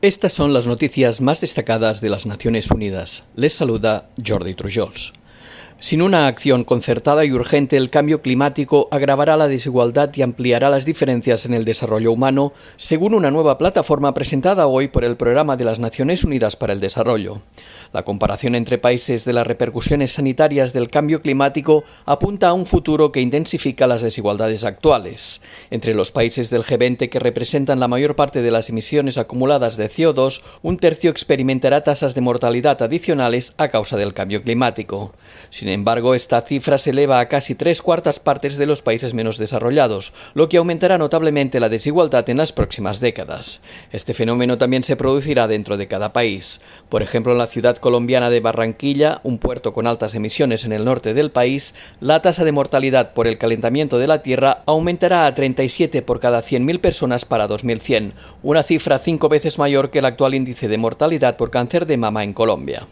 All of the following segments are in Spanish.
Estas son las noticias más destacadas de las Naciones Unidas. Les saluda Jordi Trujols. Sin una acción concertada y urgente, el cambio climático agravará la desigualdad y ampliará las diferencias en el desarrollo humano, según una nueva plataforma presentada hoy por el Programa de las Naciones Unidas para el Desarrollo. La comparación entre países de las repercusiones sanitarias del cambio climático apunta a un futuro que intensifica las desigualdades actuales. Entre los países del G20 que representan la mayor parte de las emisiones acumuladas de CO2, un tercio experimentará tasas de mortalidad adicionales a causa del cambio climático. Sin embargo, esta cifra se eleva a casi tres cuartas partes de los países menos desarrollados, lo que aumentará notablemente la desigualdad en las próximas décadas. Este fenómeno también se producirá dentro de cada país. Por ejemplo, en la ciudad colombiana de Barranquilla, un puerto con altas emisiones en el norte del país, la tasa de mortalidad por el calentamiento de la Tierra aumentará a 37 por cada 100.000 personas para 2100, una cifra cinco veces mayor que el actual índice de mortalidad por cáncer de mama en Colombia.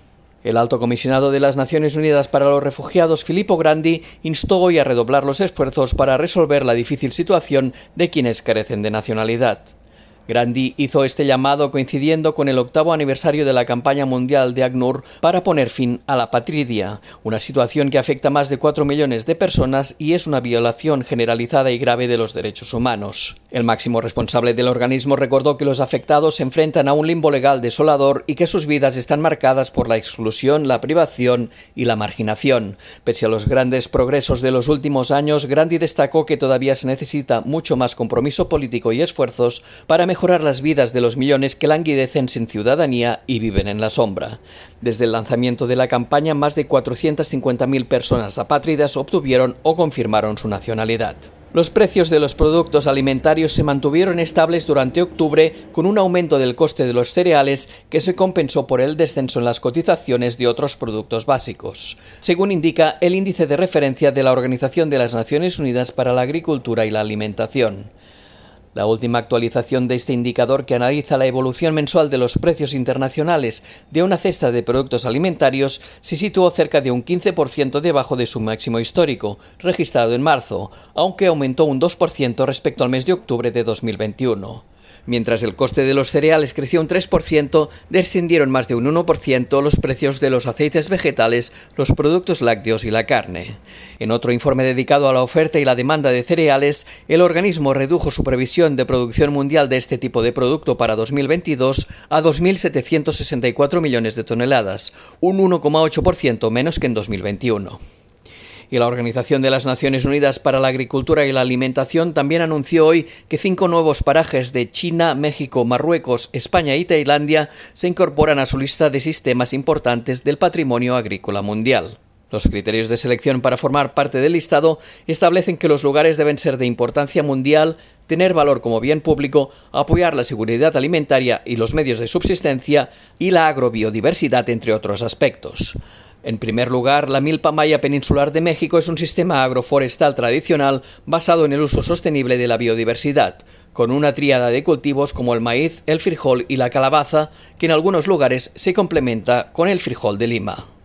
El alto comisionado de las Naciones Unidas para los Refugiados, Filippo Grandi, instó hoy a redoblar los esfuerzos para resolver la difícil situación de quienes carecen de nacionalidad. Grandi hizo este llamado coincidiendo con el octavo aniversario de la campaña mundial de ACNUR para poner fin a la patridia, una situación que afecta a más de 4 millones de personas y es una violación generalizada y grave de los derechos humanos. El máximo responsable del organismo recordó que los afectados se enfrentan a un limbo legal desolador y que sus vidas están marcadas por la exclusión, la privación y la marginación. Pese a los grandes progresos de los últimos años, Grandi destacó que todavía se necesita mucho más compromiso político y esfuerzos para mejorar las vidas de los millones que languidecen sin ciudadanía y viven en la sombra. Desde el lanzamiento de la campaña, más de 450.000 personas apátridas obtuvieron o confirmaron su nacionalidad. Los precios de los productos alimentarios se mantuvieron estables durante octubre con un aumento del coste de los cereales que se compensó por el descenso en las cotizaciones de otros productos básicos, según indica el índice de referencia de la Organización de las Naciones Unidas para la Agricultura y la Alimentación. La última actualización de este indicador que analiza la evolución mensual de los precios internacionales de una cesta de productos alimentarios se situó cerca de un 15% debajo de su máximo histórico, registrado en marzo, aunque aumentó un 2% respecto al mes de octubre de 2021. Mientras el coste de los cereales creció un 3%, descendieron más de un 1% los precios de los aceites vegetales, los productos lácteos y la carne. En otro informe dedicado a la oferta y la demanda de cereales, el organismo redujo su previsión de producción mundial de este tipo de producto para 2022 a 2.764 millones de toneladas, un 1,8% menos que en 2021 y la Organización de las Naciones Unidas para la Agricultura y la Alimentación también anunció hoy que cinco nuevos parajes de China, México, Marruecos, España y Tailandia se incorporan a su lista de sistemas importantes del patrimonio agrícola mundial. Los criterios de selección para formar parte del listado establecen que los lugares deben ser de importancia mundial, tener valor como bien público, apoyar la seguridad alimentaria y los medios de subsistencia y la agrobiodiversidad, entre otros aspectos. En primer lugar, la milpa maya peninsular de México es un sistema agroforestal tradicional basado en el uso sostenible de la biodiversidad, con una tríada de cultivos como el maíz, el frijol y la calabaza, que en algunos lugares se complementa con el frijol de Lima.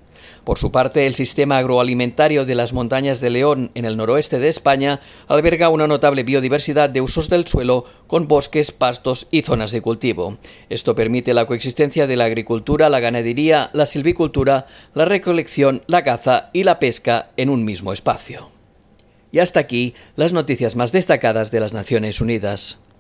Por su parte, el sistema agroalimentario de las montañas de León en el noroeste de España alberga una notable biodiversidad de usos del suelo con bosques, pastos y zonas de cultivo. Esto permite la coexistencia de la agricultura, la ganadería, la silvicultura, la recolección, la caza y la pesca en un mismo espacio. Y hasta aquí las noticias más destacadas de las Naciones Unidas.